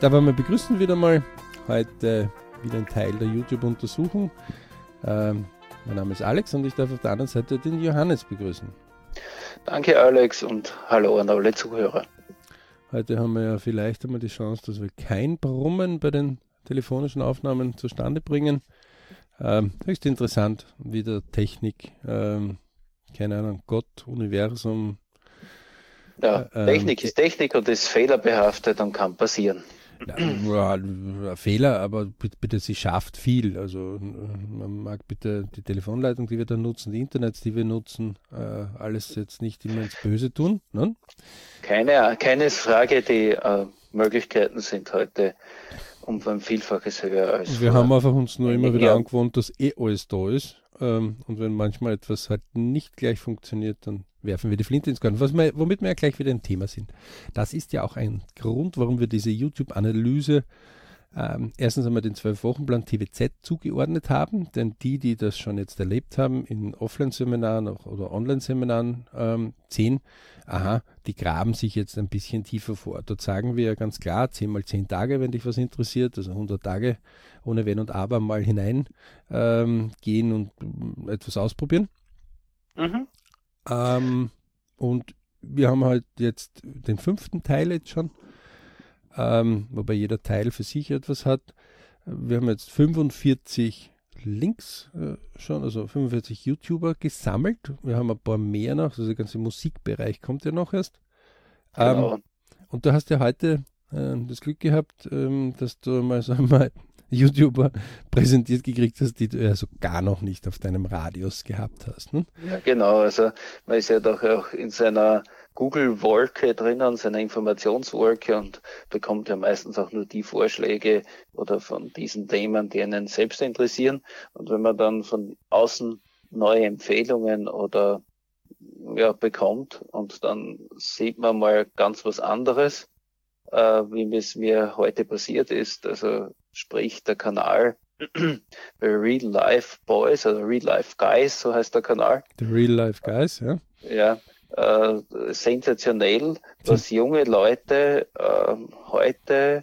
da wollen wir begrüßen wieder mal. Heute wieder ein Teil der YouTube-Untersuchung. Ähm, mein Name ist Alex und ich darf auf der anderen Seite den Johannes begrüßen. Danke Alex und hallo an alle Zuhörer. Heute haben wir ja vielleicht einmal die Chance, dass wir kein Brummen bei den telefonischen Aufnahmen zustande bringen. Ähm, höchst interessant, wie der Technik, ähm, keine Ahnung, Gott, Universum. Ja, ähm, Technik ist Technik und ist fehlerbehaftet und kann passieren. Ja, Fehler, aber bitte, sie schafft viel. Also man mag bitte die Telefonleitung, die wir da nutzen, die Internets, die wir nutzen, äh, alles jetzt nicht immer ins Böse tun. Ne? Keine, keine Frage, die äh, Möglichkeiten sind heute um ein Vielfaches höher als. Wir haben einfach uns nur immer wieder angewohnt, dass eh alles da ist. Ähm, und wenn manchmal etwas halt nicht gleich funktioniert, dann werfen wir die Flinte ins Korn, wir, womit wir ja gleich wieder ein Thema sind. Das ist ja auch ein Grund, warum wir diese YouTube-Analyse ähm, erstens einmal den Zwölf-Wochen-Plan TWZ zugeordnet haben, denn die, die das schon jetzt erlebt haben, in Offline-Seminaren oder Online-Seminaren ähm, sehen, aha, die graben sich jetzt ein bisschen tiefer vor. Dort sagen wir ja ganz klar, 10 mal 10 Tage, wenn dich was interessiert, also 100 Tage ohne Wenn und Aber mal hineingehen ähm, und äh, etwas ausprobieren. Mhm. Ähm, und wir haben halt jetzt den fünften Teil jetzt schon, ähm, wobei jeder Teil für sich etwas hat. Wir haben jetzt 45 Links äh, schon, also 45 YouTuber gesammelt. Wir haben ein paar mehr noch, also der ganze Musikbereich kommt ja noch erst. Ähm, genau. Und du hast ja heute äh, das Glück gehabt, ähm, dass du mal so mal YouTuber präsentiert gekriegt hast, die du ja so gar noch nicht auf deinem Radius gehabt hast. Ne? Ja, genau. Also man ist ja doch auch in seiner Google-Wolke drinnen, seiner Informationswolke und bekommt ja meistens auch nur die Vorschläge oder von diesen Themen, die einen selbst interessieren. Und wenn man dann von außen neue Empfehlungen oder ja, bekommt und dann sieht man mal ganz was anderes, äh, wie es mir heute passiert ist. Also sprich der Kanal Real Life Boys oder Real Life Guys, so heißt der Kanal. The Real Life Guys, ja. Ja, äh, sensationell, dass junge Leute äh, heute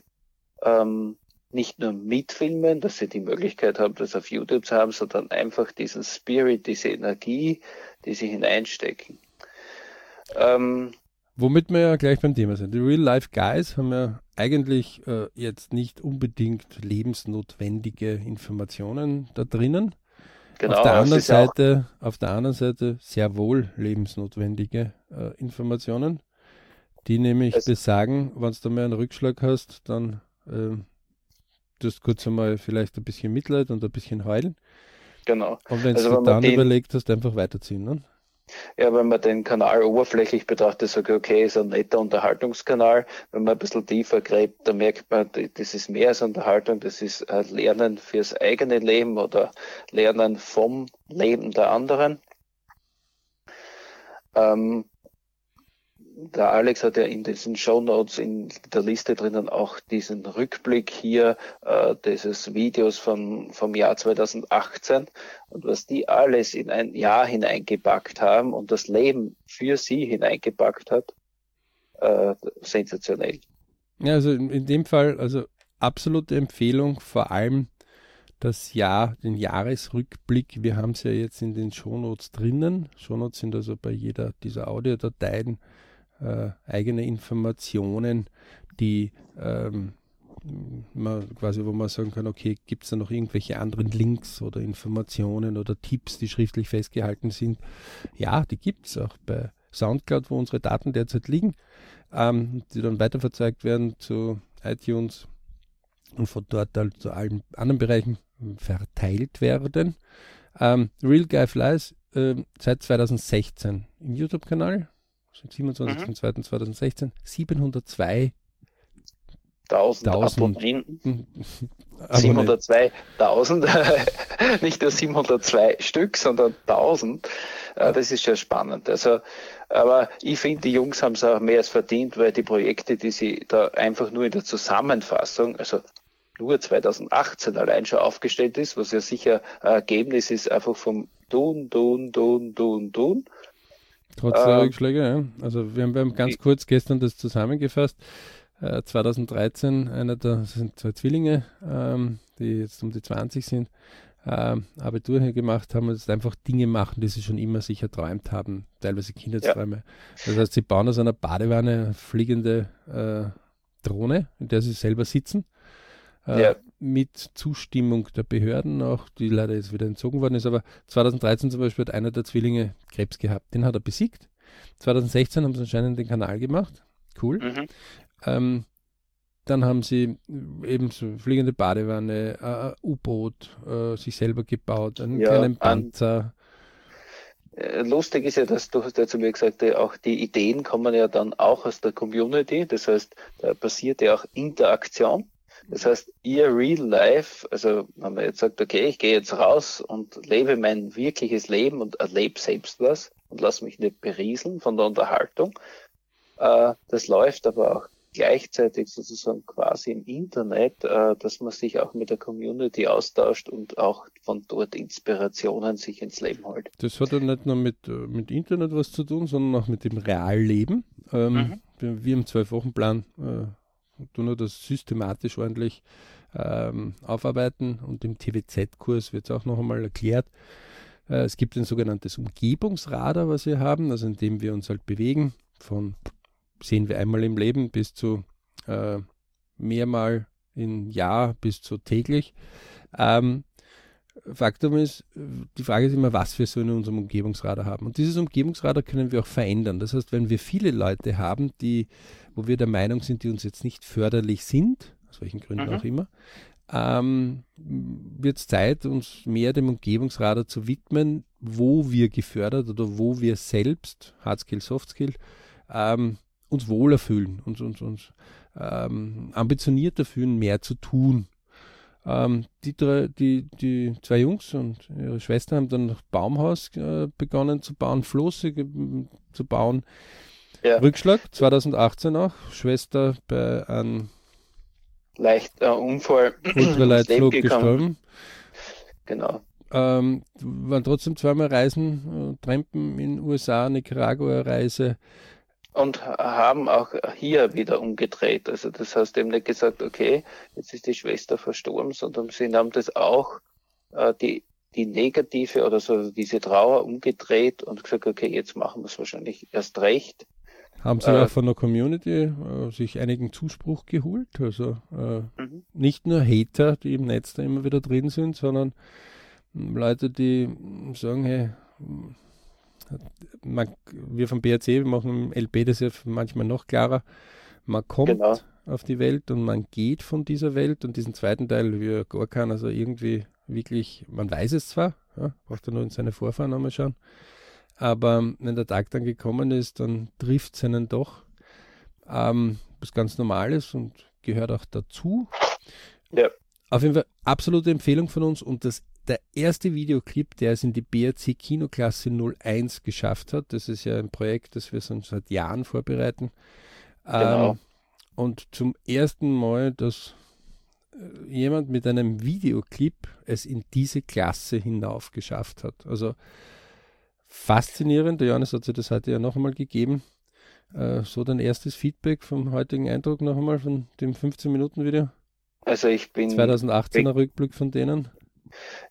ähm, nicht nur mitfilmen, dass sie die Möglichkeit haben, das auf YouTube zu haben, sondern einfach diesen Spirit, diese Energie, die sie hineinstecken. Ähm, Womit wir ja gleich beim Thema sind. Die Real-Life Guys haben ja eigentlich äh, jetzt nicht unbedingt lebensnotwendige Informationen da drinnen. Genau, auf der anderen Seite, auf der anderen Seite sehr wohl lebensnotwendige äh, Informationen, die nämlich es besagen, wenn du mal einen Rückschlag hast, dann äh, tust kurz einmal vielleicht ein bisschen Mitleid und ein bisschen heulen. Genau. Und wenn also, du dann überlegt hast, einfach weiterziehen. Ne? Ja, wenn man den Kanal oberflächlich betrachtet, sagt okay, ist ein netter Unterhaltungskanal. Wenn man ein bisschen tiefer gräbt, dann merkt man, das ist mehr als Unterhaltung, das ist Lernen fürs eigene Leben oder Lernen vom Leben der anderen. Ähm, der Alex hat ja in diesen Show Notes in der Liste drinnen auch diesen Rückblick hier äh, dieses Videos von, vom Jahr 2018 und was die alles in ein Jahr hineingepackt haben und das Leben für sie hineingepackt hat, äh, sensationell. Ja, also in dem Fall, also absolute Empfehlung, vor allem das Jahr, den Jahresrückblick. Wir haben es ja jetzt in den Shownotes drinnen. Shownotes sind also bei jeder dieser Audiodateien äh, eigene Informationen, die ähm, man quasi, wo man sagen kann, okay, gibt es da noch irgendwelche anderen Links oder Informationen oder Tipps, die schriftlich festgehalten sind? Ja, die gibt es auch bei Soundcloud, wo unsere Daten derzeit liegen, ähm, die dann weiterverzeugt werden zu iTunes und von dort halt zu allen anderen Bereichen verteilt werden. Ähm, Real Guy Flies äh, seit 2016 im YouTube-Kanal 27.02.2016, 702 1000 Abonnenten. 702.000, nicht nur 702 Stück, sondern 1000. Äh, das ist schon spannend. Also, aber ich finde, die Jungs haben es auch mehr als verdient, weil die Projekte, die sie da einfach nur in der Zusammenfassung, also nur 2018 allein schon aufgestellt ist, was ja sicher ein Ergebnis ist, einfach vom Tun, Tun, Tun, Tun, Tun. Trotz der ähm, Rückschläge, ja. Also wir haben, wir haben ganz kurz gestern das zusammengefasst. äh, 2013 einer der, das sind zwei Zwillinge, ähm, die jetzt um die 20 sind, ähm, Abitur hier gemacht haben und jetzt einfach Dinge machen, die sie schon immer sich erträumt haben, teilweise Kindheitsträume. Ja. Das heißt, sie bauen aus einer Badewanne fliegende äh, Drohne, in der sie selber sitzen. Äh, ja. Mit Zustimmung der Behörden auch, die leider jetzt wieder entzogen worden ist. Aber 2013 zum Beispiel hat einer der Zwillinge Krebs gehabt. Den hat er besiegt. 2016 haben sie anscheinend den Kanal gemacht. Cool. Mhm. Ähm, dann haben sie eben so fliegende Badewanne, äh, U-Boot, äh, sich selber gebaut, einen ja, kleinen Panzer. Äh, lustig ist ja, dass du hast ja zu mir gesagt, auch die Ideen kommen ja dann auch aus der Community. Das heißt, da passiert ja auch Interaktion. Das heißt, ihr Real Life, also wenn man jetzt sagt, okay, ich gehe jetzt raus und lebe mein wirkliches Leben und erlebe selbst was und lasse mich nicht berieseln von der Unterhaltung, äh, das läuft aber auch gleichzeitig sozusagen quasi im Internet, äh, dass man sich auch mit der Community austauscht und auch von dort Inspirationen sich ins Leben holt. Das hat ja nicht nur mit, äh, mit Internet was zu tun, sondern auch mit dem Realleben. Ähm, mhm. wir, wir, im Zwölf-Wochen-Plan äh, tun wir das systematisch ordentlich ähm, aufarbeiten und im TWZ-Kurs wird es auch noch einmal erklärt. Äh, es gibt ein sogenanntes Umgebungsradar, was wir haben, also in dem wir uns halt bewegen von sehen wir einmal im Leben bis zu äh, mehrmal im Jahr bis zu täglich. Ähm, Faktum ist, die Frage ist immer, was wir so in unserem Umgebungsradar haben. Und dieses Umgebungsradar können wir auch verändern. Das heißt, wenn wir viele Leute haben, die, wo wir der Meinung sind, die uns jetzt nicht förderlich sind, aus welchen Gründen mhm. auch immer, ähm, wird es Zeit, uns mehr dem Umgebungsradar zu widmen, wo wir gefördert oder wo wir selbst, Hardskill, Softskill, ähm, uns wohler fühlen, uns, uns, uns ähm, ambitionierter fühlen, mehr zu tun. Ähm, die, drei, die, die zwei Jungs und ihre Schwester haben dann noch Baumhaus äh, begonnen zu bauen, Flosse zu bauen. Ja. Rückschlag 2018 auch, Schwester bei einem leichter äh, Unfall Ultraleitflug gestorben. Genau. Ähm, waren trotzdem zweimal Reisen, äh, Trampen in USA, Nicaragua-Reise, und haben auch hier wieder umgedreht. Also das heißt eben nicht gesagt, okay, jetzt ist die Schwester verstorben, sondern sie haben das auch äh, die, die negative oder so diese Trauer umgedreht und gesagt, okay, jetzt machen wir es wahrscheinlich erst recht. Haben Sie äh, auch von der Community äh, sich einigen Zuspruch geholt? Also äh, mhm. nicht nur Hater, die im Netz da immer wieder drin sind, sondern Leute, die sagen, hey, man, wir vom BRC wir machen im LB das ja manchmal noch klarer. Man kommt genau. auf die Welt und man geht von dieser Welt und diesen zweiten Teil, wie gar kann, also irgendwie wirklich, man weiß es zwar, ja, braucht er nur in seine Vorfahren nochmal schauen, aber wenn der Tag dann gekommen ist, dann trifft es einen doch. Ähm, was ganz Normales und gehört auch dazu. Ja. Auf jeden Fall absolute Empfehlung von uns und das der erste Videoclip, der es in die BRC Kinoklasse 01 geschafft hat. Das ist ja ein Projekt, das wir schon seit Jahren vorbereiten. Genau. Ähm, und zum ersten Mal, dass äh, jemand mit einem Videoclip es in diese Klasse hinauf geschafft hat. Also faszinierend. Der Johannes hat sich das heute ja noch einmal gegeben. Äh, so dein erstes Feedback vom heutigen Eindruck noch einmal von dem 15-Minuten-Video. Also ich bin 2018er Rückblick von denen.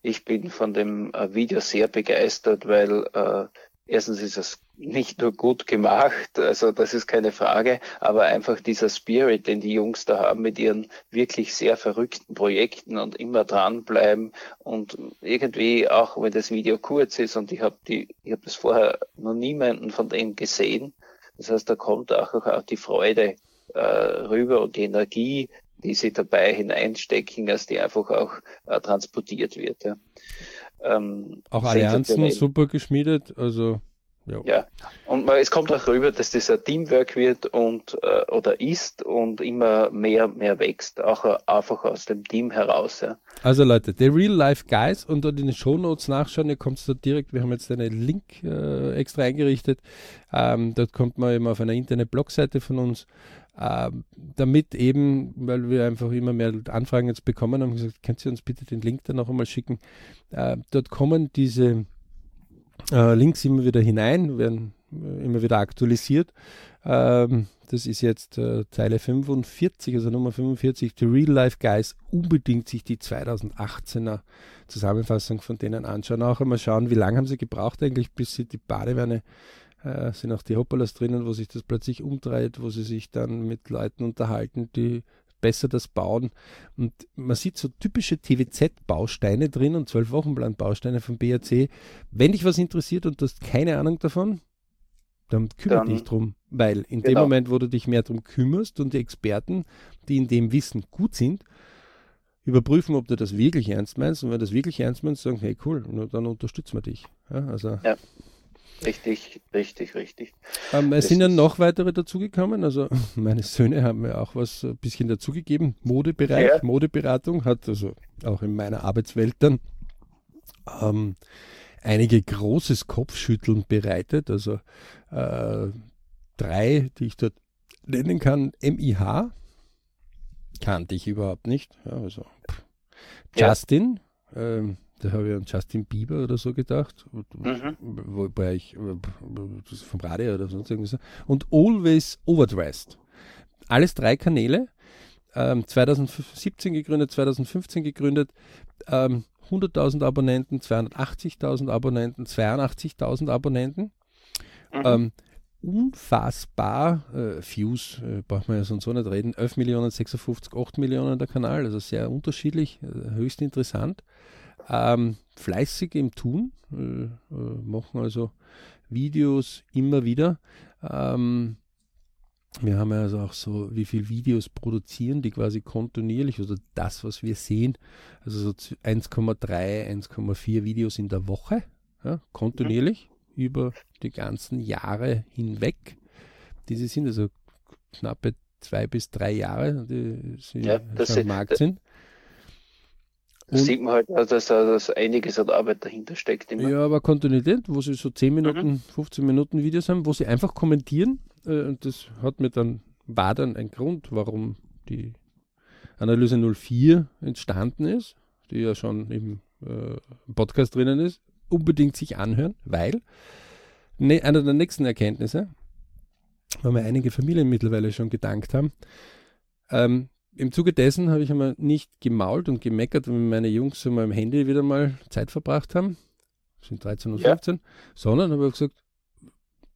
Ich bin von dem äh, Video sehr begeistert, weil äh, erstens ist es nicht nur gut gemacht, also das ist keine Frage, aber einfach dieser Spirit, den die Jungs da haben mit ihren wirklich sehr verrückten Projekten und immer dranbleiben und irgendwie auch wenn das Video kurz ist und ich habe die, ich habe das vorher noch niemanden von denen gesehen, das heißt, da kommt auch, auch die Freude äh, rüber und die Energie, die sie dabei hineinstecken, dass die einfach auch äh, transportiert wird. Ja. Ähm, auch Allianzen super geschmiedet, also ja. ja. Und man, es kommt auch rüber, dass das ein Teamwork wird und äh, oder ist und immer mehr mehr wächst, auch äh, einfach aus dem Team heraus. Ja. Also Leute, The Real Life Guys und dort in den Show Notes nachschauen, ihr kommt dort direkt, wir haben jetzt einen Link äh, extra eingerichtet. Ähm, dort kommt man eben auf einer internen Blogseite von uns äh, damit eben, weil wir einfach immer mehr Anfragen jetzt bekommen haben, gesagt, könnt ihr uns bitte den Link dann noch einmal schicken. Äh, dort kommen diese äh, Links immer wieder hinein, werden äh, immer wieder aktualisiert. Ähm, das ist jetzt äh, Zeile 45, also Nummer 45, The Real Life Guys, unbedingt sich die 2018er Zusammenfassung von denen anschauen. Auch einmal schauen, wie lange haben sie gebraucht eigentlich, bis sie die Badewanne äh, sind auch die Hoppalas drinnen, wo sich das plötzlich umdreht, wo sie sich dann mit Leuten unterhalten, die besser das bauen. Und man sieht so typische TWZ-Bausteine drin und zwölf Wochenplan-Bausteine vom BAC. Wenn dich was interessiert und du hast keine Ahnung davon, dann kümmere dann, dich drum. Weil in genau. dem Moment, wo du dich mehr drum kümmerst und die Experten, die in dem Wissen gut sind, überprüfen, ob du das wirklich ernst meinst. Und wenn du das wirklich ernst meinst, sagen, hey cool, dann unterstützen wir dich. Ja, also ja. Richtig, richtig, richtig. Ähm, es sind ja noch weitere dazugekommen. Also meine Söhne haben mir auch was ein bisschen dazugegeben. Modebereich, ja. Modeberatung hat also auch in meiner Arbeitswelt dann ähm, einige großes Kopfschütteln bereitet. Also äh, drei, die ich dort nennen kann. MIH kannte ich überhaupt nicht. Ja, also Justin. Ja. Ähm, da habe ich an Justin Bieber oder so gedacht, mhm. wobei ich vom Radio oder sonst irgendwas. Und Always Overdressed. Alles drei Kanäle. Ähm, 2017 gegründet, 2015 gegründet. Ähm, 100.000 Abonnenten, 280.000 Abonnenten, 82.000 Abonnenten. Mhm. Ähm, unfassbar, äh, Views, äh, braucht man ja sonst so nicht reden, 11 Millionen, 56, 8 Millionen der Kanal, also sehr unterschiedlich, äh, höchst interessant. Ähm, fleißig im Tun, äh, äh, machen also Videos immer wieder. Ähm, wir haben ja also auch so, wie viele Videos produzieren die quasi kontinuierlich, also das, was wir sehen, also so 1,3, 1,4 Videos in der Woche, ja, kontinuierlich mhm. über die ganzen Jahre hinweg. Diese sind also knappe zwei bis drei Jahre, die sie ja, am Markt sind. Da sieht man halt, dass da dass einiges an Arbeit dahinter steckt. Immer. Ja, aber Kontinuität, wo sie so 10 Minuten, mhm. 15 Minuten Videos haben, wo sie einfach kommentieren. Äh, und das hat mir dann, war dann ein Grund, warum die Analyse 04 entstanden ist, die ja schon im äh, Podcast drinnen ist, unbedingt sich anhören, weil ne, einer der nächsten Erkenntnisse, weil mir einige Familien mittlerweile schon gedankt haben, ähm, im Zuge dessen habe ich einmal nicht gemault und gemeckert, wenn meine Jungs so mal am Handy wieder mal Zeit verbracht haben, sind 13 und ja. 15, sondern habe gesagt,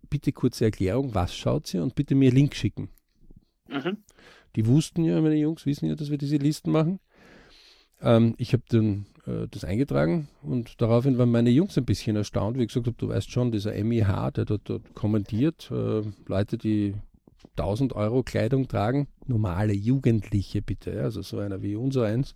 bitte kurze Erklärung, was schaut sie und bitte mir Link schicken. Mhm. Die wussten ja, meine Jungs wissen ja, dass wir diese Listen machen. Ähm, ich habe dann äh, das eingetragen und daraufhin waren meine Jungs ein bisschen erstaunt, wie ich gesagt habe, du weißt schon, dieser MIH, der dort, dort kommentiert, äh, Leute, die 1000 Euro Kleidung tragen, normale Jugendliche bitte, also so einer wie unser eins.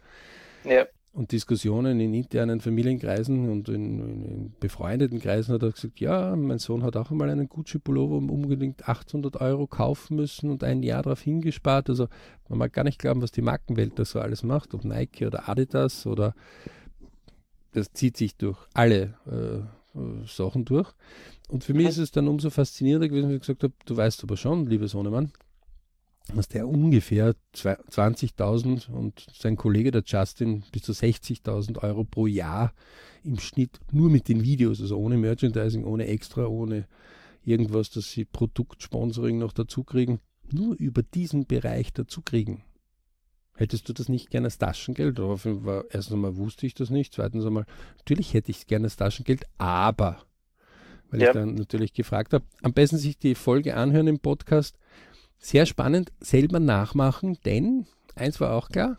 Ja. Und Diskussionen in internen Familienkreisen und in, in, in, befreundeten Kreisen hat er gesagt, ja, mein Sohn hat auch einmal einen Gucci-Pullover unbedingt 800 Euro kaufen müssen und ein Jahr darauf hingespart. Also man mag gar nicht glauben, was die Markenwelt da so alles macht, ob Nike oder Adidas oder das zieht sich durch alle äh, äh Sachen durch. Und für mich ist es dann umso faszinierender gewesen, wie ich gesagt habe, du weißt aber schon, lieber Sohnemann, dass der ungefähr 20.000 und sein Kollege, der Justin, bis zu 60.000 Euro pro Jahr im Schnitt nur mit den Videos, also ohne Merchandising, ohne Extra, ohne irgendwas, dass sie Produktsponsoring noch dazu kriegen, nur über diesen Bereich dazu kriegen. Hättest du das nicht gerne als Taschengeld? erstens einmal wusste ich das nicht. Zweitens einmal, natürlich hätte ich es gerne als Taschengeld, aber weil ja. ich dann natürlich gefragt habe. Am besten sich die Folge anhören im Podcast. Sehr spannend, selber nachmachen, denn eins war auch klar,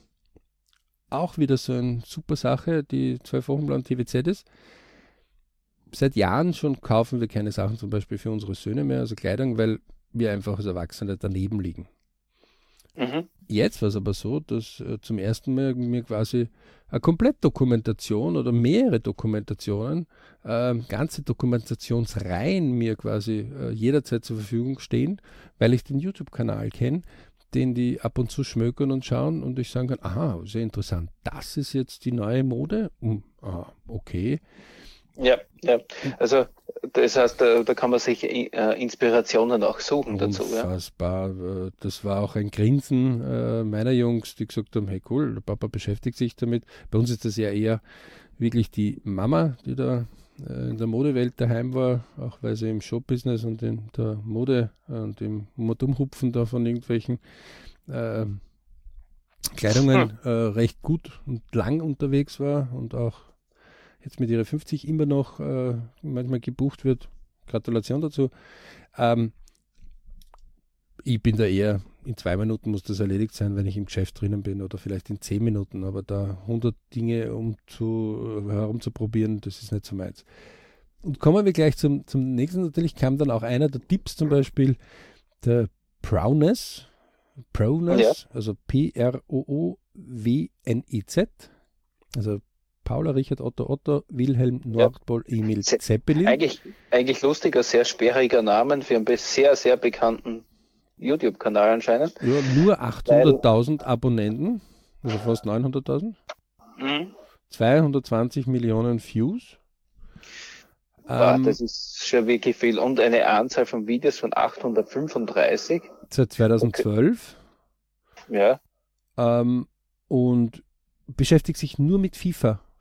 auch wieder so eine super Sache, die 12 Wochen Plan TVZ ist. Seit Jahren schon kaufen wir keine Sachen zum Beispiel für unsere Söhne mehr, also Kleidung, weil wir einfach als Erwachsene daneben liegen. Mhm. Jetzt war es aber so, dass äh, zum ersten Mal mir quasi eine Komplettdokumentation oder mehrere Dokumentationen, äh, ganze Dokumentationsreihen mir quasi äh, jederzeit zur Verfügung stehen, weil ich den YouTube-Kanal kenne, den die ab und zu schmökern und schauen und ich sagen kann, aha, sehr interessant, das ist jetzt die neue Mode? Hm, ah, okay. Ja, ja. Also das heißt, da, da kann man sich äh, Inspirationen auch suchen dazu. Unfassbar. Ja? Äh, das war auch ein Grinsen äh, meiner Jungs, die gesagt haben, hey cool, der Papa beschäftigt sich damit. Bei uns ist das ja eher wirklich die Mama, die da äh, in der Modewelt daheim war, auch weil sie im Showbusiness und in der Mode und im Modumhupfen da von irgendwelchen äh, Kleidungen hm. recht gut und lang unterwegs war und auch jetzt mit ihrer 50 immer noch äh, manchmal gebucht wird. Gratulation dazu. Ähm, ich bin da eher, in zwei Minuten muss das erledigt sein, wenn ich im Geschäft drinnen bin oder vielleicht in zehn Minuten, aber da 100 Dinge um zu, herumzuprobieren, das ist nicht so meins. Und kommen wir gleich zum, zum nächsten. Natürlich kam dann auch einer der Tipps, zum Beispiel der Prowness, Prowness, ja. also P-R-O-O-W-N-E-Z, also Paula, Richard, Otto, Otto, Wilhelm, Nordpol, ja. Emil, Zeppelin. Eigentlich, eigentlich lustiger, sehr sperriger Namen für einen sehr, sehr bekannten YouTube-Kanal anscheinend. Ja, nur 800.000 Abonnenten, also fast 900.000. Mhm. 220 Millionen Views. Wow, ähm, das ist schon wirklich viel. Und eine Anzahl von Videos von 835. Seit 2012. Okay. Ja. Ähm, und beschäftigt sich nur mit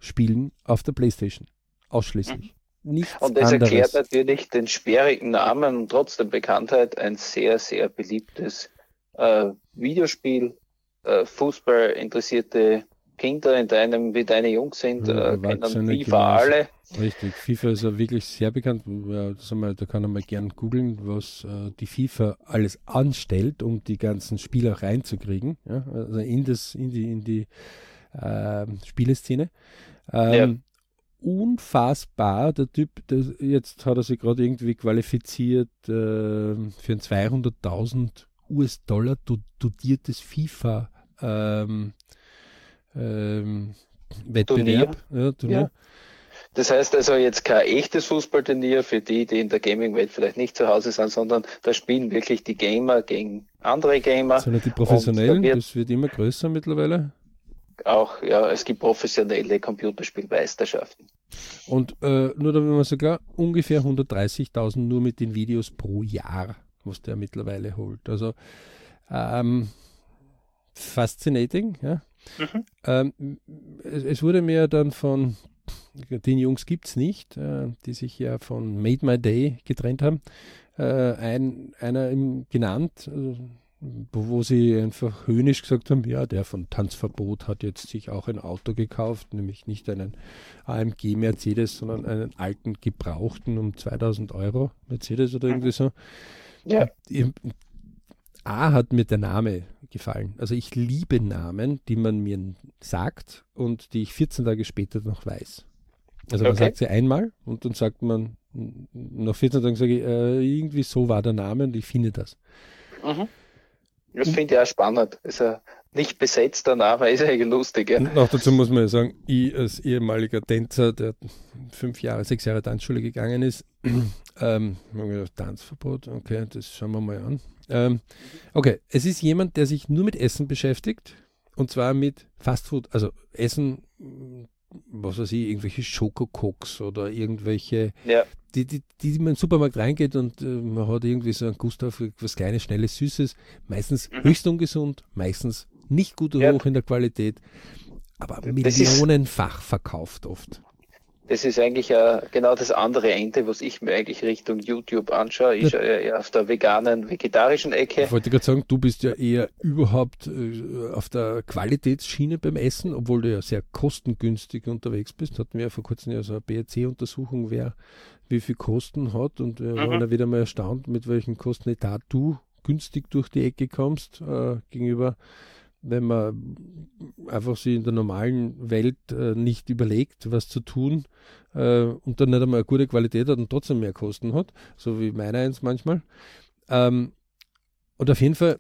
FIFA-Spielen auf der Playstation. Ausschließlich. Mhm. Nichts und das anderes. erklärt natürlich den sperrigen Namen und trotzdem Bekanntheit ein sehr, sehr beliebtes äh, Videospiel. Äh, Fußball interessierte Kinder in deinem, wie deine Jungs sind, ja, äh, kennen FIFA alle. Richtig, FIFA ist ja wirklich sehr bekannt. Da kann man mal gern googeln, was äh, die FIFA alles anstellt, um die ganzen Spieler reinzukriegen. Ja? Also in, das, in die, in die äh, Spieleszene. Ähm, ja. Unfassbar, der Typ, der, jetzt hat er sich gerade irgendwie qualifiziert äh, für ein 200.000 US-Dollar dotiertes FIFA. Ähm, ähm, Wettbewerb. Turnier. Ja. Ja. Das heißt also jetzt kein echtes Fußballturnier für die, die in der Gaming-Welt vielleicht nicht zu Hause sind, sondern da spielen wirklich die Gamer gegen andere Gamer. Sondern die Professionellen, wird das wird immer größer mittlerweile. Auch, ja, es gibt professionelle Computerspielmeisterschaften. Und äh, nur damit man sogar ungefähr 130.000 nur mit den Videos pro Jahr, was der mittlerweile holt. Also ähm, fascinating, ja. Mhm. Ähm, es, es, wurde mir dann von den Jungs gibt es nicht, äh, die sich ja von Made My Day getrennt haben, äh, ein, einer genannt, äh, wo sie einfach höhnisch gesagt haben, ja, der von Tanzverbot hat jetzt sich auch ein Auto gekauft, nämlich nicht einen AMG Mercedes, sondern einen alten gebrauchten um 2000 Euro Mercedes oder irgendwie so. Ja. A hat mir der Name gefallen. Also ich liebe Namen, die man mir sagt und die ich 14 Tage später noch weiß. Also man okay. sagt sie einmal und dann sagt man, nach 14 Tagen sage ich, äh, irgendwie so war der Name und ich finde das. Mhm. Das finde ich auch spannend. Ist ein nicht besetzter Name, ist ja lustig. Ja. Auch dazu muss man ja sagen, ich als ehemaliger Tänzer, der fünf Jahre, sechs Jahre Tanzschule gegangen ist, ähm, Tanzverbot, okay, das schauen wir mal an. Ähm, okay, es ist jemand, der sich nur mit Essen beschäftigt und zwar mit Fastfood, also Essen, was weiß ich, irgendwelche Schokokoks oder irgendwelche, ja. die, die, die, die man in den Supermarkt reingeht und äh, man hat irgendwie so einen Gust auf was Kleines, Schnelles, Süßes, meistens mhm. höchst ungesund, meistens nicht gut ja. hoch in der Qualität, aber millionenfach verkauft oft das ist eigentlich äh, genau das andere Ende, was ich mir eigentlich Richtung YouTube anschaue. Ich schaue ja eher auf der veganen, vegetarischen Ecke. Ich wollte gerade sagen, du bist ja eher überhaupt äh, auf der Qualitätsschiene beim Essen, obwohl du ja sehr kostengünstig unterwegs bist. Hatten wir ja vor kurzem ja so eine BRC-Untersuchung, wer wie viel Kosten hat und wir mhm. waren ja wieder mal erstaunt, mit welchen Kostenetat du günstig durch die Ecke kommst äh, gegenüber wenn man einfach sich in der normalen Welt äh, nicht überlegt, was zu tun äh, und dann nicht einmal eine gute Qualität hat und trotzdem mehr Kosten hat, so wie meiner eins manchmal. Ähm, und auf jeden Fall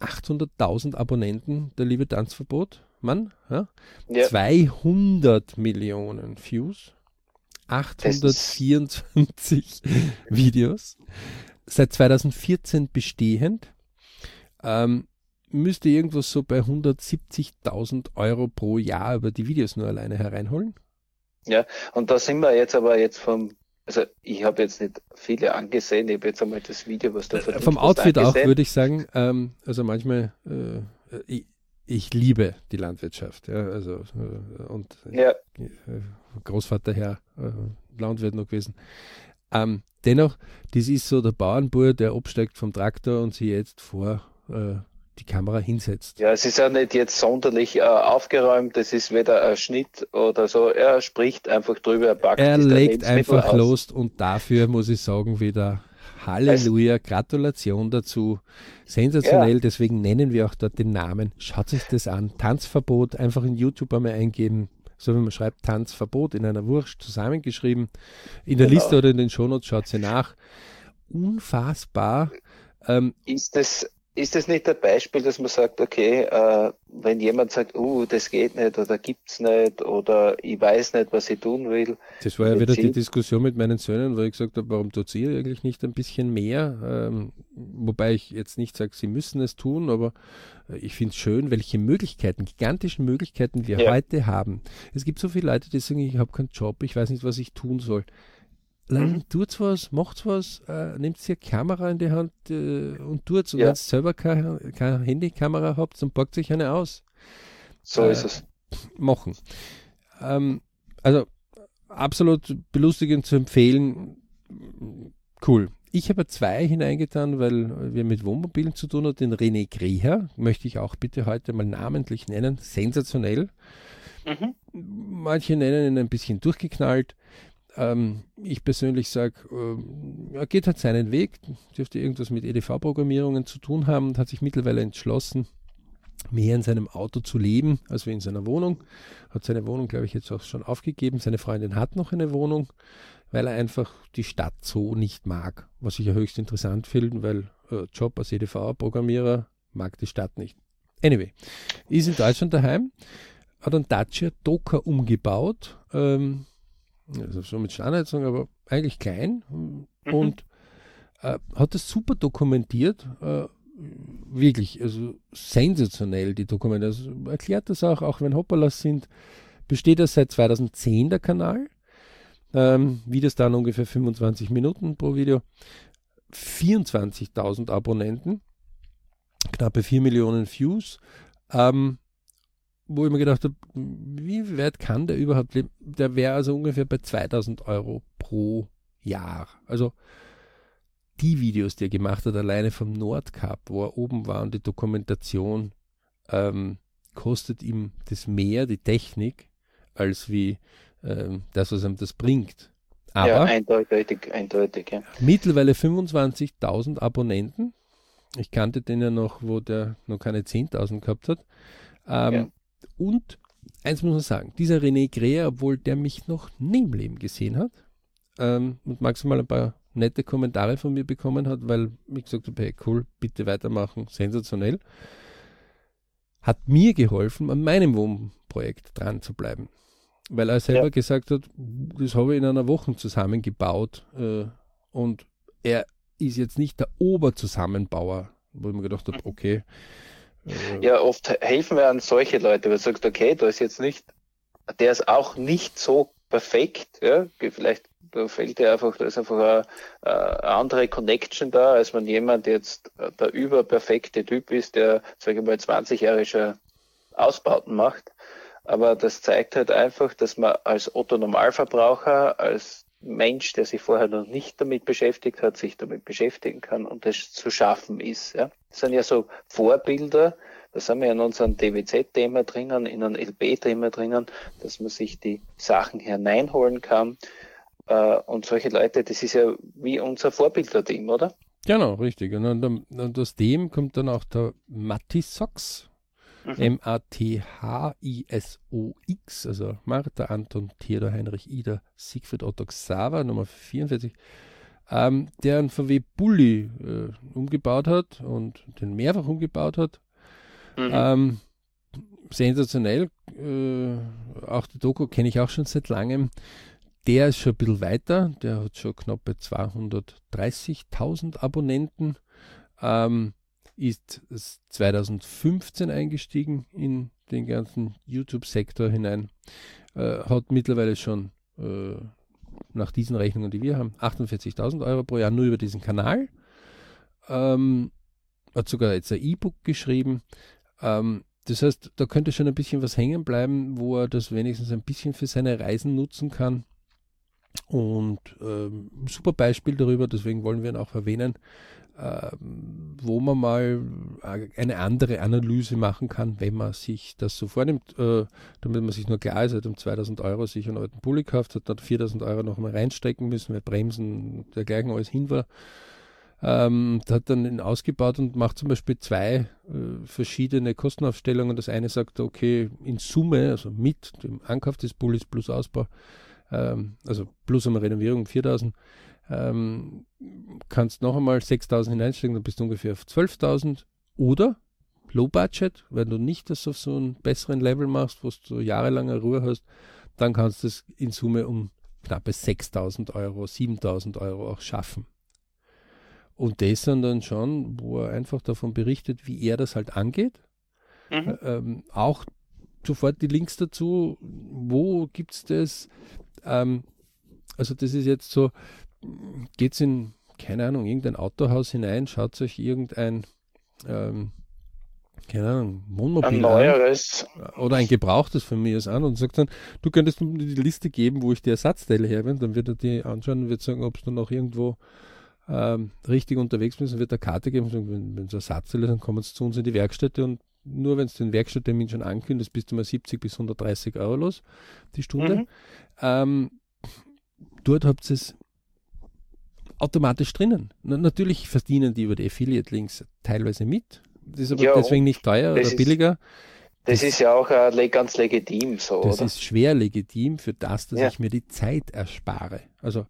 800.000 Abonnenten, der liebe Tanzverbot, Mann, ja? ja. 200 Millionen Views, 824 Videos, seit 2014 bestehend. Ähm, müsste irgendwas so bei 170.000 Euro pro Jahr über die Videos nur alleine hereinholen. Ja, und da sind wir jetzt aber jetzt vom, also ich habe jetzt nicht viele angesehen, ich habe jetzt einmal das Video, was du äh, Vom Outfit auch, würde ich sagen. Ähm, also manchmal, äh, ich, ich, liebe die Landwirtschaft, ja, also äh, und ja. Großvater her, äh, Landwirt noch gewesen. Ähm, dennoch, das ist so der Bauernbauer, der absteigt vom Traktor und sich jetzt vor äh, die Kamera hinsetzt. Ja, es ist ja nicht jetzt sonderlich äh, aufgeräumt, es ist weder ein Schnitt oder so. Er spricht einfach drüber, er packt Er legt einfach aus. los und dafür muss ich sagen, wieder Halleluja, Gratulation dazu. Sensationell, ja. deswegen nennen wir auch dort den Namen. Schaut sich das an. Tanzverbot, einfach in YouTube einmal eingeben. So wie man schreibt, Tanzverbot in einer Wurst zusammengeschrieben. In der genau. Liste oder in den Shownotes schaut sie nach. Unfassbar. Ähm, ist das ist das nicht ein Beispiel, dass man sagt, okay, äh, wenn jemand sagt, uh, das geht nicht oder gibt's nicht oder ich weiß nicht, was ich tun will. Das war ja wieder die Diskussion mit meinen Söhnen, wo ich gesagt habe, warum tut ihr eigentlich nicht ein bisschen mehr? Ähm, wobei ich jetzt nicht sage, sie müssen es tun, aber ich finde es schön, welche Möglichkeiten, gigantischen Möglichkeiten wir ja. heute haben. Es gibt so viele Leute, die sagen, ich habe keinen Job, ich weiß nicht, was ich tun soll mhm. tut's was, macht's was, äh, nehmt ihr Kamera in die Hand äh, und tut's. Und ja. wenn ihr selber keine, keine Handykamera habt, dann packt sich eine aus. So äh, ist es. Machen. Ähm, also absolut belustigend zu empfehlen. Cool. Ich habe zwei hineingetan, weil wir mit Wohnmobilen zu tun haben. Den René Greher möchte ich auch bitte heute mal namentlich nennen. Sensationell. Mhm. Manche nennen ihn ein bisschen durchgeknallt. Ähm, ich persönlich sage, äh, er geht halt seinen Weg, dürfte irgendwas mit EDV-Programmierungen zu tun haben und hat sich mittlerweile entschlossen, mehr in seinem Auto zu leben, als in seiner Wohnung. Hat seine Wohnung, glaube ich, jetzt auch schon aufgegeben. Seine Freundin hat noch eine Wohnung, weil er einfach die Stadt so nicht mag. Was ich ja höchst interessant finde, weil äh, Job als EDV-Programmierer mag die Stadt nicht. Anyway, ist in Deutschland daheim, hat einen Dacia Docker umgebaut. Ähm, also schon mit Standheizung, aber eigentlich klein mhm. und äh, hat das super dokumentiert. Äh, wirklich, also sensationell die Dokumentation. Also erklärt das auch, auch wenn Hoppalas sind, besteht das seit 2010 der Kanal. Ähm, wie das dann ungefähr 25 Minuten pro Video. 24.000 Abonnenten, knappe 4 Millionen Views. Ähm, wo ich mir gedacht habe, wie weit kann der überhaupt leben? Der wäre also ungefähr bei 2000 Euro pro Jahr. Also die Videos, die er gemacht hat, alleine vom Nordkap, wo er oben war und die Dokumentation, ähm, kostet ihm das mehr, die Technik, als wie ähm, das, was ihm das bringt. Aber ja, eindeutig, eindeutig, ja. Mittlerweile 25.000 Abonnenten. Ich kannte den ja noch, wo der noch keine 10.000 gehabt hat. Ähm, ja. Und eins muss man sagen, dieser René Greer, obwohl der mich noch nie im Leben gesehen hat ähm, und maximal ein paar nette Kommentare von mir bekommen hat, weil ich gesagt habe, hey cool, bitte weitermachen, sensationell, hat mir geholfen, an meinem Wohnprojekt dran zu bleiben. Weil er selber ja. gesagt hat, das habe ich in einer Woche zusammengebaut äh, und er ist jetzt nicht der Oberzusammenbauer, wo ich mir gedacht habe, okay, ja, oft helfen wir an solche Leute, weil du sagst, okay, da ist jetzt nicht, der ist auch nicht so perfekt, ja, vielleicht da fällt dir einfach, da ist einfach eine, eine, andere Connection da, als man jemand jetzt der überperfekte Typ ist, der, sage ich mal, 20 Jahre Ausbauten macht. Aber das zeigt halt einfach, dass man als Otto Normalverbraucher, als Mensch, der sich vorher noch nicht damit beschäftigt hat, sich damit beschäftigen kann und das zu schaffen ist. Ja. Das sind ja so Vorbilder, da sind wir in unserem DWZ-Thema drinnen, in einem LB-Thema drinnen, dass man sich die Sachen hineinholen kann. Äh, und solche Leute, das ist ja wie unser Vorbilderteam, oder? Genau, richtig. Und, und aus dem kommt dann auch der Matti Socks, M-A-T-H-I-S-O-X, also Martha, Anton, Theodor, Heinrich, Ida, Siegfried, Otto, Xaver, Nummer 44, ähm, der einen VW Bulli äh, umgebaut hat und den mehrfach umgebaut hat. Mhm. Ähm, sensationell. Äh, auch die Doku kenne ich auch schon seit langem. Der ist schon ein bisschen weiter. Der hat schon knapp 230.000 Abonnenten. Ähm, ist 2015 eingestiegen in den ganzen YouTube-Sektor hinein, äh, hat mittlerweile schon äh, nach diesen Rechnungen, die wir haben, 48.000 Euro pro Jahr nur über diesen Kanal. Ähm, hat sogar jetzt ein E-Book geschrieben. Ähm, das heißt, da könnte schon ein bisschen was hängen bleiben, wo er das wenigstens ein bisschen für seine Reisen nutzen kann. Und ähm, super Beispiel darüber, deswegen wollen wir ihn auch erwähnen, wo man mal eine andere Analyse machen kann, wenn man sich das so vornimmt, äh, damit man sich nur klar ist, hat um 2000 Euro sich einen alten Pulli gekauft, hat dann 4000 Euro noch mal reinstecken müssen, weil Bremsen dergleichen alles hin war. Ähm, hat dann ihn ausgebaut und macht zum Beispiel zwei äh, verschiedene Kostenaufstellungen. Das eine sagt, okay, in Summe, also mit dem Ankauf des Pullis plus Ausbau, ähm, also plus eine Renovierung 4000, ähm, kannst noch einmal 6000 hineinsteigen, dann bist du ungefähr auf 12.000 oder Low Budget, wenn du nicht das auf so einem besseren Level machst, wo du jahrelange Ruhe hast, dann kannst du es in Summe um knappe 6000 Euro, 7000 Euro auch schaffen. Und das sind dann schon, wo er einfach davon berichtet, wie er das halt angeht. Mhm. Ähm, auch sofort die Links dazu, wo gibt es das? Ähm, also das ist jetzt so, geht es in, keine Ahnung, irgendein Autohaus hinein, schaut euch irgendein, ähm, keine Ahnung, Wohnmobil ein neueres. An, oder ein gebrauchtes von mir an und sagt dann, du könntest mir die Liste geben, wo ich die Ersatzteile habe. Dann wird er die anschauen und wird sagen, ob es dann noch irgendwo ähm, richtig unterwegs bist, dann wird er Karte geben und sagen, wenn, es Ersatzteile dann kommen sie zu uns in die Werkstätte und nur wenn es den Werkstatttermin schon ankündigt, bist du mal 70 bis 130 Euro los die Stunde. Mhm. Ähm, dort habt ihr es automatisch drinnen. Na, natürlich verdienen die über die Affiliate-Links teilweise mit. Das ist aber ja, deswegen nicht teuer oder billiger. Das, das, ist ja auch äh, ganz legitim so. Das oder? ist schwer legitim für das, dass ja. ich mir die Zeit erspare. Also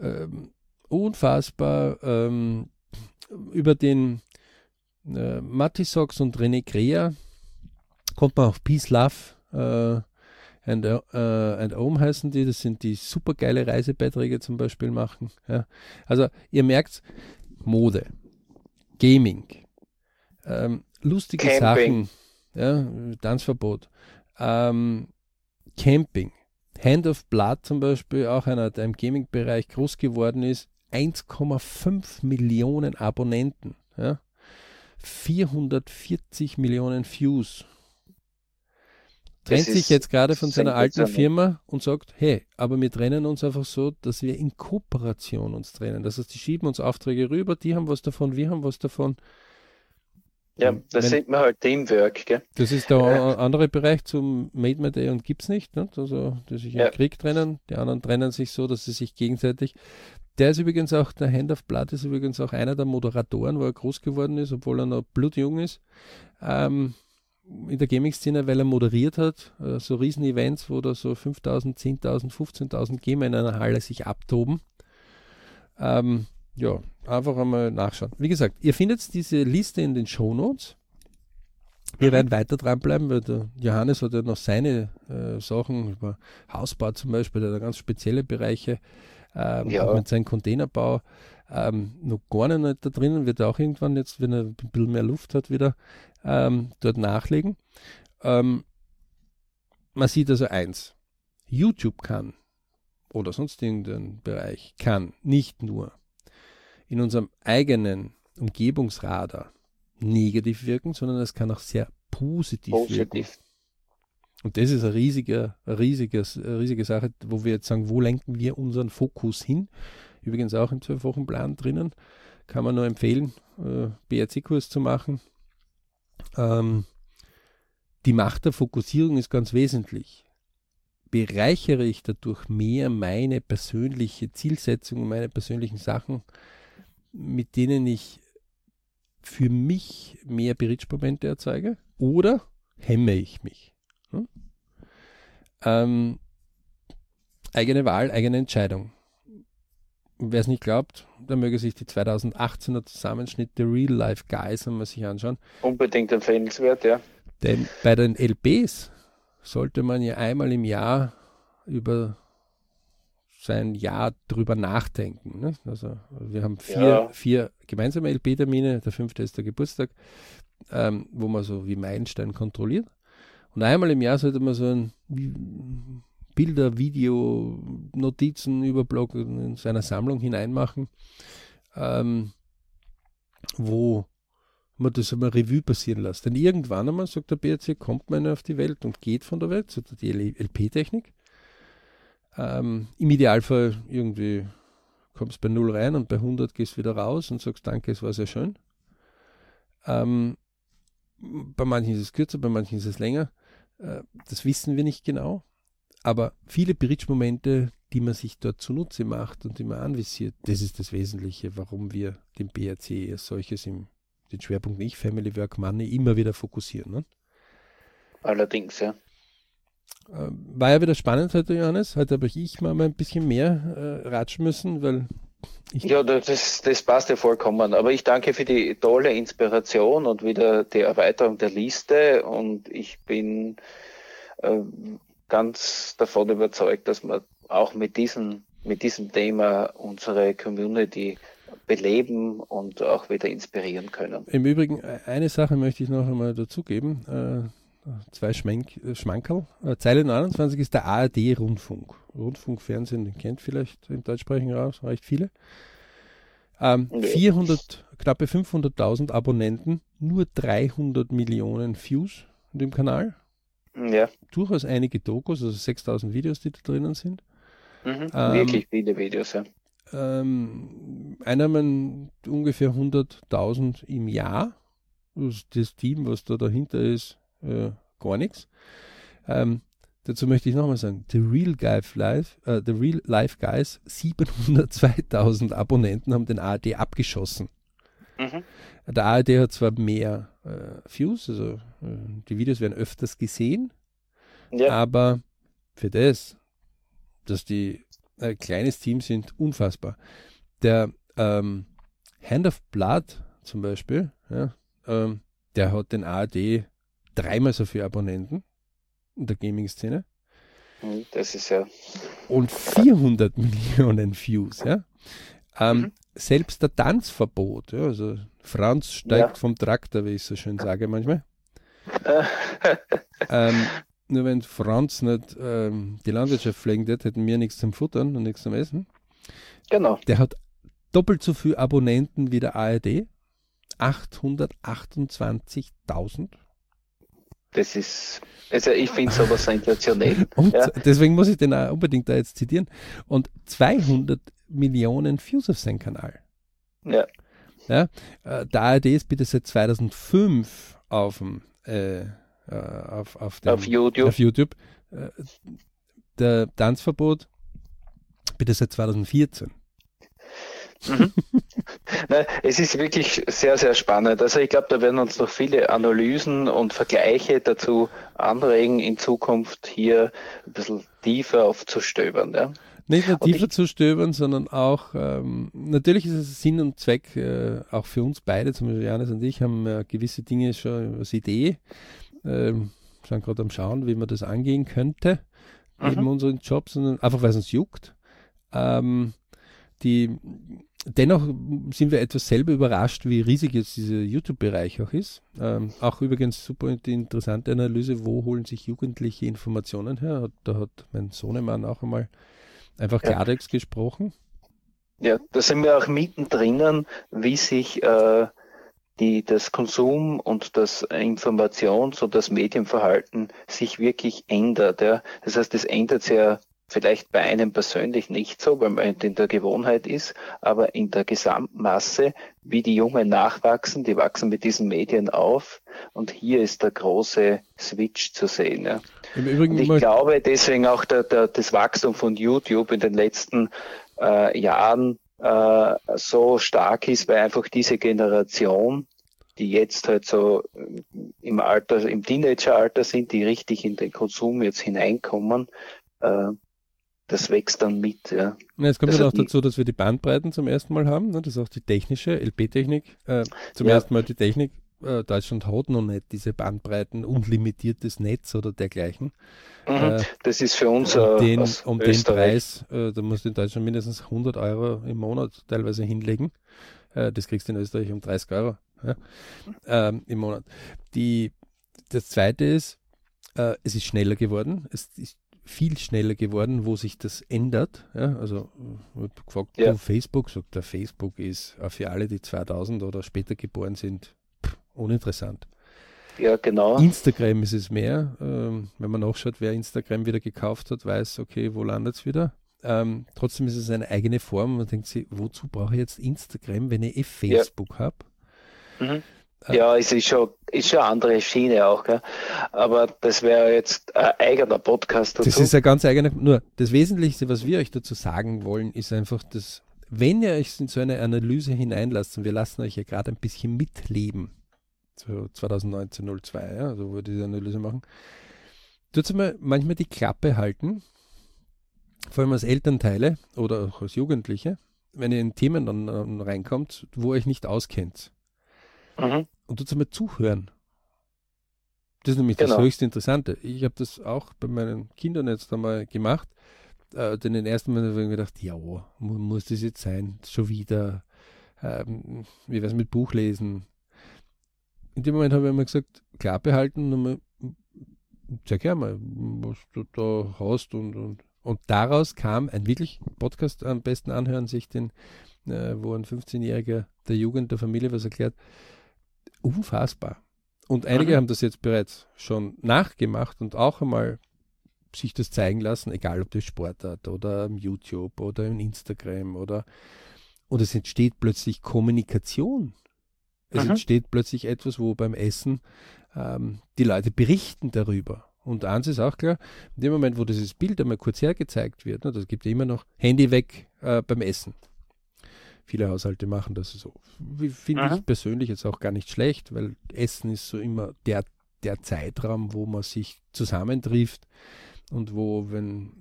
ähm, unfassbar ähm, über den äh, Matisox und René Crea kommt man auf Peace Love äh, and, uh, and Ohm heißen die, das sind die super geile Reisebeiträge zum Beispiel machen. Ja. Also ihr merkt, Mode, Gaming, ähm, lustige Camping. Sachen, ja, Tanzverbot, ähm, Camping, Hand of Blood zum Beispiel, auch einer, der im Gaming-Bereich groß geworden ist, 1,5 Millionen Abonnenten, ja, 440 Millionen Views trennt sich jetzt gerade von seiner alten Firma und sagt, hey, aber wir trennen uns einfach so, dass wir in Kooperation uns trennen. Das heißt, die schieben uns Aufträge rüber, die haben was davon, wir haben was davon. Ja, das sieht man halt Teamwork, gell? Das ist der andere Bereich zum Made My Day und gibt's nicht, ne? Also, die sich ja. im Krieg trennen, die anderen trennen sich so, dass sie sich gegenseitig. Der ist übrigens auch, der Hand of Blood ist übrigens auch einer der Moderatoren, wo er groß geworden ist, obwohl er noch blutjung ist. Ähm, in der Gaming-Szene, weil er moderiert hat, äh, so Riesen-Events, wo da so 5.000, 10.000, 15.000 Gamer in einer Halle sich abtoben. Ähm, ja, einfach einmal nachschauen. Wie gesagt, ihr findet diese Liste in den Show Notes. Wir werden weiter dranbleiben, weil der Johannes hat ja noch seine äh, Sachen über Hausbau zum Beispiel, der hat ganz spezielle Bereiche, ähm, ja. mit seinem Containerbau. Ähm, noch gar nicht da drinnen, wird er auch irgendwann jetzt, wenn er ein bisschen mehr Luft hat, wieder ähm, dort nachlegen. Ähm, man sieht also eins, YouTube kann oder sonst irgendein Bereich kann nicht nur in unserem eigenen Umgebungsradar negativ wirken, sondern es kann auch sehr positiv, positiv. wirken. Und das ist eine riesige, riesige, riesige Sache, wo wir jetzt sagen, wo lenken wir unseren Fokus hin? Übrigens auch im Zwölf-Wochen-Plan drinnen. Kann man nur empfehlen, äh, BRC-Kurs zu machen. Ähm, die Macht der Fokussierung ist ganz wesentlich. Bereichere ich dadurch mehr meine persönliche Zielsetzung, meine persönlichen Sachen, mit denen ich für mich mehr Berichtmomente erzeuge? Oder hemme ich mich? Hm? Ähm, eigene Wahl, eigene Entscheidung. Wer es nicht glaubt, der möge sich die 2018er Zusammenschnitte Real Life Guys einmal sich anschauen. Unbedingt empfehlenswert, ja. Denn bei den LPs sollte man ja einmal im Jahr über sein Jahr drüber nachdenken. Ne? Also wir haben vier, ja. vier gemeinsame LP-Termine, der fünfte ist der Geburtstag, ähm, wo man so wie Meilenstein kontrolliert. Und einmal im Jahr sollte man so ein Bilder, Video, Notizen, Überblog in seiner Sammlung hineinmachen, ähm, wo man das einmal Revue passieren lässt. Denn irgendwann einmal, sagt der BRC, kommt man auf die Welt und geht von der Welt, so die LP-Technik. Ähm, Im Idealfall irgendwie kommst bei 0 rein und bei 100 gehst wieder raus und sagst, danke, es war sehr schön. Ähm, bei manchen ist es kürzer, bei manchen ist es länger. Äh, das wissen wir nicht genau. Aber viele Bridge-Momente, die man sich dort zunutze macht und die man anvisiert, das ist das Wesentliche, warum wir den BRC als solches im den Schwerpunkt nicht Family Work Money immer wieder fokussieren. Ne? Allerdings, ja. Ähm, war ja wieder spannend heute, Johannes. Heute habe ich mal ein bisschen mehr äh, ratschen müssen, weil ich ja, das, das passt ja vollkommen. Aber ich danke für die tolle Inspiration und wieder die Erweiterung der Liste. Und ich bin äh, ganz davon überzeugt, dass wir auch mit diesem, mit diesem Thema unsere Community beleben und auch wieder inspirieren können. Im Übrigen, äh, eine Sache möchte ich noch einmal dazugeben. Äh, zwei Schmenk, äh, Schmankerl. Äh, Zeile 29 ist der ARD-Rundfunk. Rundfunkfernsehen, den kennt vielleicht im deutschsprachigen Raum recht viele. Ähm, nee. 400, knappe 500.000 Abonnenten, nur 300 Millionen Views in dem Kanal. Ja. Durchaus einige Dokus, also 6000 Videos, die da drinnen sind. Mhm, ähm, wirklich viele Videos, ja. Ähm, Einnahmen ungefähr 100.000 im Jahr. Das, Team, was da dahinter ist, äh, gar nichts. Ähm, dazu möchte ich nochmal sagen, The Real, Life, äh, The Real Life Guys, 702.000 Abonnenten haben den ARD abgeschossen. Mhm. Der ARD hat zwar mehr äh, Views, also äh, die Videos werden öfters gesehen, ja. aber für das, dass die ein kleines Team sind, unfassbar. Der ähm, Hand of Blood zum Beispiel, ja, ähm, der hat den ARD dreimal so viele Abonnenten in der Gaming-Szene. Hm, das ist ja. Und 400 Millionen Views, ja. Ähm, mhm. Selbst der Tanzverbot, ja, also Franz steigt ja. vom Traktor, wie ich so schön sage manchmal. ähm, nur wenn Franz nicht ähm, die Landwirtschaft pflegen wird, hätten wir nichts zum Futtern und nichts zum Essen. Genau. Der hat doppelt so viele Abonnenten wie der ARD. 828.000. Das ist, also ich finde sowas sensationell. Und ja. deswegen muss ich den auch unbedingt da jetzt zitieren. Und 200 Millionen Views auf seinem Kanal. Ja. ja. Äh, der ARD ist bitte seit 2005 auf dem äh, äh, auf, auf, dem, auf YouTube. Auf YouTube. Äh, der Tanzverbot bitte seit 2014. Mhm. Nein, es ist wirklich sehr, sehr spannend. Also ich glaube, da werden uns noch viele Analysen und Vergleiche dazu anregen, in Zukunft hier ein bisschen tiefer aufzustöbern. Ja. Nicht nur tiefer zu stöbern, sondern auch, ähm, natürlich ist es Sinn und Zweck, äh, auch für uns beide, zum Beispiel Janis und ich, haben äh, gewisse Dinge schon als Idee, ähm, sind gerade am Schauen, wie man das angehen könnte, mhm. neben unseren Jobs, sondern einfach weil es uns juckt. Ähm, die, dennoch sind wir etwas selber überrascht, wie riesig jetzt dieser YouTube-Bereich auch ist. Ähm, auch übrigens super die interessante Analyse, wo holen sich Jugendliche Informationen her? Da hat mein Sohnemann auch einmal einfach Klartext ja. gesprochen. Ja, da sind wir auch mittendrin, wie sich äh, die, das Konsum und das Informations- und das Medienverhalten sich wirklich ändert. Ja. Das heißt, es ändert sich ja vielleicht bei einem persönlich nicht so, weil man in der Gewohnheit ist, aber in der Gesamtmasse, wie die Jungen nachwachsen, die wachsen mit diesen Medien auf und hier ist der große Switch zu sehen. Ja. Im Übrigen und ich glaube deswegen auch der, der, das Wachstum von YouTube in den letzten äh, Jahren äh, so stark ist, weil einfach diese Generation, die jetzt halt so äh, im Alter, im Teenageralter sind, die richtig in den Konsum jetzt hineinkommen, äh, das wächst dann mit. Ja. ja es kommt ja auch dazu, dass wir die Bandbreiten zum ersten Mal haben. Ne? Das ist auch die technische LP-Technik. Äh, zum ja. ersten Mal die Technik. Äh, Deutschland hat noch nicht diese Bandbreiten, unlimitiertes Netz oder dergleichen. Mhm, äh, das ist für uns um den, um den Preis, äh, da musst du in Deutschland mindestens 100 Euro im Monat teilweise hinlegen. Äh, das kriegst du in Österreich um 30 Euro ja, ähm, im Monat. Die, das zweite ist, äh, es ist schneller geworden. Es ist viel schneller geworden, wo sich das ändert. Ja, also gefragt, ja. Facebook, sagt der Facebook ist für alle, die 2000 oder später geboren sind, uninteressant. Ja, genau. Instagram ist es mehr. Ähm, wenn man nachschaut, wer Instagram wieder gekauft hat, weiß, okay, wo landet es wieder. Ähm, trotzdem ist es eine eigene Form. Man denkt sich, wozu brauche ich jetzt Instagram, wenn ich eh Facebook ja. habe? Mhm. Äh, ja, es ist schon, ist schon eine andere Schiene auch, gell? aber das wäre jetzt ein eigener Podcast dazu. Das ist ein ganz eigener, nur das Wesentlichste, was wir euch dazu sagen wollen, ist einfach, dass wenn ihr euch in so eine Analyse hineinlasst, und wir lassen euch ja gerade ein bisschen mitleben, 2019-02, ja, also wo wir diese Analyse machen, tut mal manchmal die Klappe halten, vor allem als Elternteile oder auch als Jugendliche, wenn ihr in Themen dann, dann reinkommt, wo ihr euch nicht auskennt. Mhm. Und tut mal zuhören. Das ist nämlich genau. das höchst Interessante. Ich habe das auch bei meinen Kindern jetzt einmal gemacht. Äh, den ersten Mal habe ich gedacht, ja, muss das jetzt sein? Schon wieder. Ähm, wie wäre es mit Buchlesen? In dem Moment habe ich immer gesagt, klar behalten und mal, zeig her mal, was du da hast und, und und daraus kam ein wirklich Podcast am besten anhören, sich den, äh, wo ein 15-Jähriger der Jugend, der Familie was erklärt. Unfassbar. Und einige mhm. haben das jetzt bereits schon nachgemacht und auch einmal sich das zeigen lassen, egal ob das Sportart oder YouTube oder im Instagram oder und es entsteht plötzlich Kommunikation. Es mhm. entsteht plötzlich etwas, wo beim Essen ähm, die Leute berichten darüber. Und eins ist auch klar, in dem Moment, wo dieses Bild einmal kurz hergezeigt wird, ne, das gibt ja immer noch Handy weg äh, beim Essen. Viele Haushalte machen das so. Finde ich persönlich jetzt auch gar nicht schlecht, weil Essen ist so immer der, der Zeitraum, wo man sich zusammentrifft und wo, wenn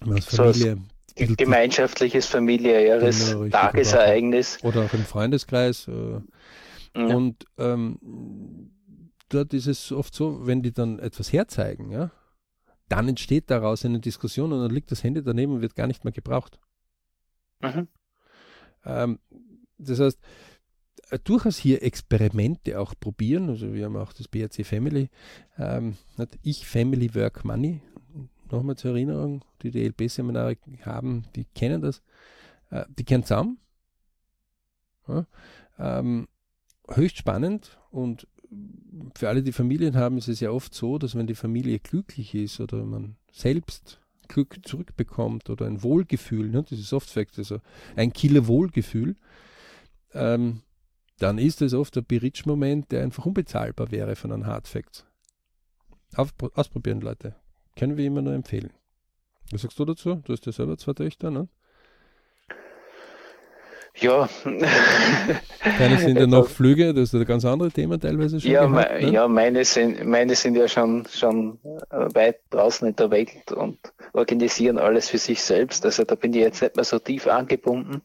man als Familie. Gemeinschaftliches familiäres genau, Tagesereignis. Oder auch im Freundeskreis. Äh, ja. Und ähm, dort ist es oft so, wenn die dann etwas herzeigen, ja, dann entsteht daraus eine Diskussion und dann liegt das Handy daneben und wird gar nicht mehr gebraucht. Mhm. Ähm, das heißt, äh, durchaus hier Experimente auch probieren. Also wir haben auch das BRC Family, ähm, ich Family Work Money, nochmal zur Erinnerung, die LB-Seminare haben, die kennen das. Äh, die kennen zusammen. Ja, ähm, höchst spannend und für alle, die Familien haben, ist es ja oft so, dass wenn die Familie glücklich ist oder man selbst Glück zurückbekommt oder ein Wohlgefühl, ne, das ist oft Fact, also ein Killer Wohlgefühl, ähm, dann ist es oft ein Berich-Moment, der einfach unbezahlbar wäre von einem Hard Fact. ausprobieren, Leute. Können wir immer nur empfehlen. Was sagst du dazu? Du hast ja selber zwei Töchter, ne? Ja. Deine sind ja noch Flüge, das ist ein ganz anderes Thema teilweise schon. Ja, gehabt, ne? ja meine, sind, meine sind ja schon, schon äh, weit draußen in der Welt und organisieren alles für sich selbst. Also da bin ich jetzt nicht mehr so tief angebunden.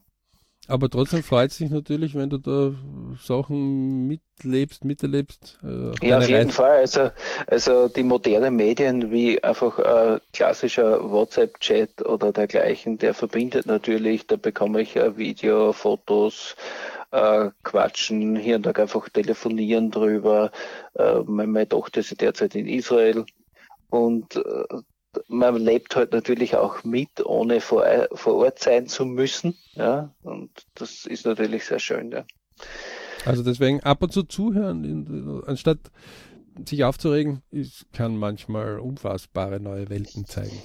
Aber trotzdem freut es sich natürlich, wenn du da Sachen mitlebst, miterlebst. Äh, ja, auf jeden Reise. Fall. Also, also die modernen Medien wie einfach ein klassischer WhatsApp-Chat oder dergleichen, der verbindet natürlich, da bekomme ich ein Video, Fotos, äh, quatschen, hier und da einfach telefonieren drüber. Äh, meine Tochter ist derzeit in Israel und äh, man lebt halt natürlich auch mit, ohne vor, vor Ort sein zu müssen. Ja, und das ist natürlich sehr schön. Ja. Also deswegen ab und zu zuhören, anstatt sich aufzuregen, ist, kann manchmal unfassbare neue Welten zeigen.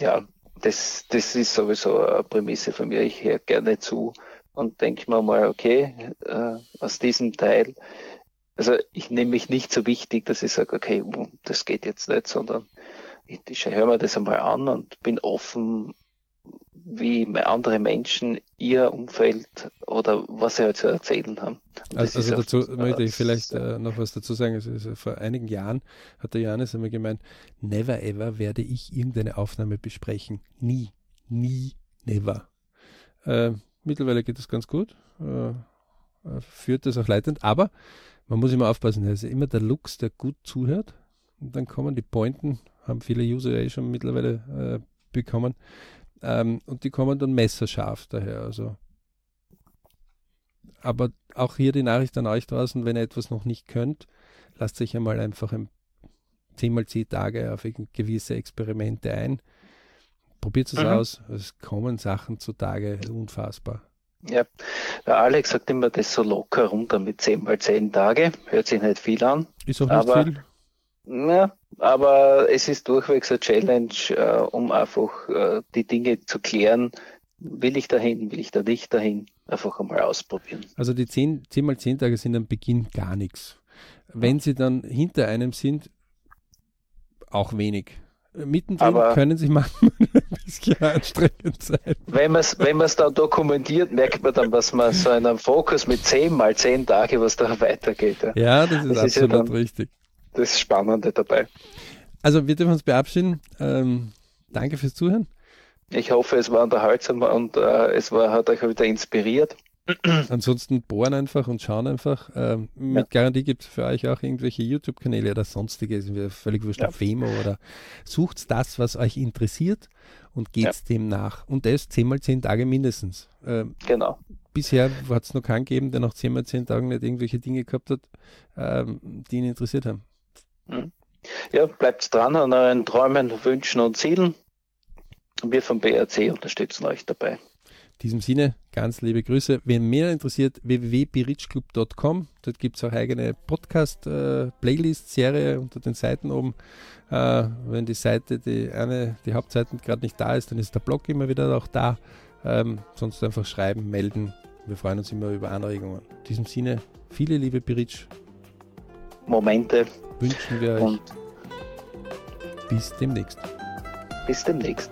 Ja, das, das ist sowieso eine Prämisse von mir. Ich höre gerne zu und denke mir mal, okay, äh, aus diesem Teil, also ich nehme mich nicht so wichtig, dass ich sage, okay, das geht jetzt nicht, sondern ich, höre mir das einmal an und bin offen, wie andere Menschen ihr Umfeld oder was sie halt zu erzählen haben. Also, also dazu oft, möchte ich vielleicht äh, noch was dazu sagen. Also, vor einigen Jahren hat der Janis einmal gemeint, never ever werde ich irgendeine Aufnahme besprechen. Nie, nie, never. Äh, mittlerweile geht das ganz gut. Äh, äh führt das auch leitend, aber man muss immer aufpassen, also immer der Lux, der gut zuhört. Und dann kommen die Pointen haben viele User ja eh schon mittlerweile äh, bekommen. Ähm, und die kommen dann messerscharf daher. Also. Aber auch hier die Nachricht an euch draußen, wenn ihr etwas noch nicht könnt, lasst euch einmal einfach ein 10 mal 10 Tage auf gewisse Experimente ein. Probiert es mhm. aus. Es kommen Sachen zutage, unfassbar. Ja, der Alex sagt immer, das so locker runter mit 10 mal 10 Tage. Hört sich nicht viel an. Ist auch nicht aber, viel. Ja, aber es ist durchwegs eine Challenge, äh, um einfach äh, die Dinge zu klären. Will ich dahin, will ich da nicht dahin? Einfach einmal ausprobieren. Also die 10, 10 mal 10 Tage sind am Beginn gar nichts. Wenn sie dann hinter einem sind, auch wenig. Mittendrin aber können sie manchmal ein bisschen anstrengend sein. Wenn man es wenn dann dokumentiert, merkt man dann, was man so in einem Fokus mit 10 mal 10 Tage, was da weitergeht. Ja, ja das ist das absolut ist ja richtig. Das Spannende dabei. Also wir dürfen uns verabschieden. Ähm, danke fürs Zuhören. Ich hoffe, es war unterhaltsam und äh, es war, hat euch wieder inspiriert. Ansonsten bohren einfach und schauen einfach. Ähm, mit ja. Garantie gibt es für euch auch irgendwelche YouTube-Kanäle oder sonstige, ist mir völlig wurscht, ja. Femo oder sucht das, was euch interessiert und geht ja. dem nach. Und das 10 mal 10 Tage mindestens. Ähm, genau. Bisher hat es noch keinen gegeben, der nach 10 mal 10 Tagen nicht irgendwelche Dinge gehabt hat, ähm, die ihn interessiert haben. Mhm. Ja, bleibt dran an euren Träumen, Wünschen und Zielen. Wir vom BRC unterstützen euch dabei. In diesem Sinne, ganz liebe Grüße. Wen mehr interessiert, www.birichclub.com. Dort gibt es auch eigene Podcast-Playlist-Serie äh, unter den Seiten oben. Äh, wenn die Seite, die eine, die Hauptseite gerade nicht da ist, dann ist der Blog immer wieder auch da. Ähm, sonst einfach schreiben, melden. Wir freuen uns immer über Anregungen. In diesem Sinne, viele liebe Biritsch. Momente. Wünschen wir euch. Und bis demnächst. Bis demnächst.